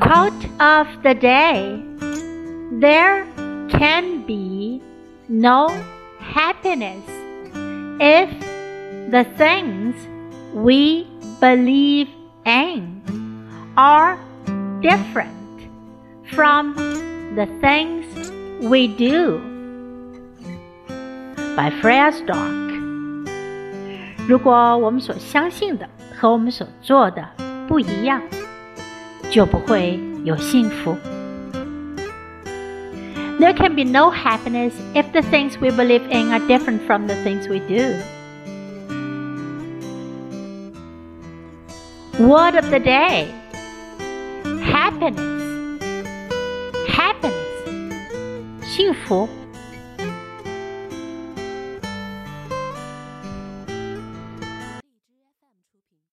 Quote of the day There can be no happiness if the things we believe in are different from the things we do. By Freya Stark。如果我们所相信的和我们所做的不一样， 就不会有幸福。There can be no happiness if the things we believe in are different from the things we do. Word of the day happiness. Happiness. 幸福。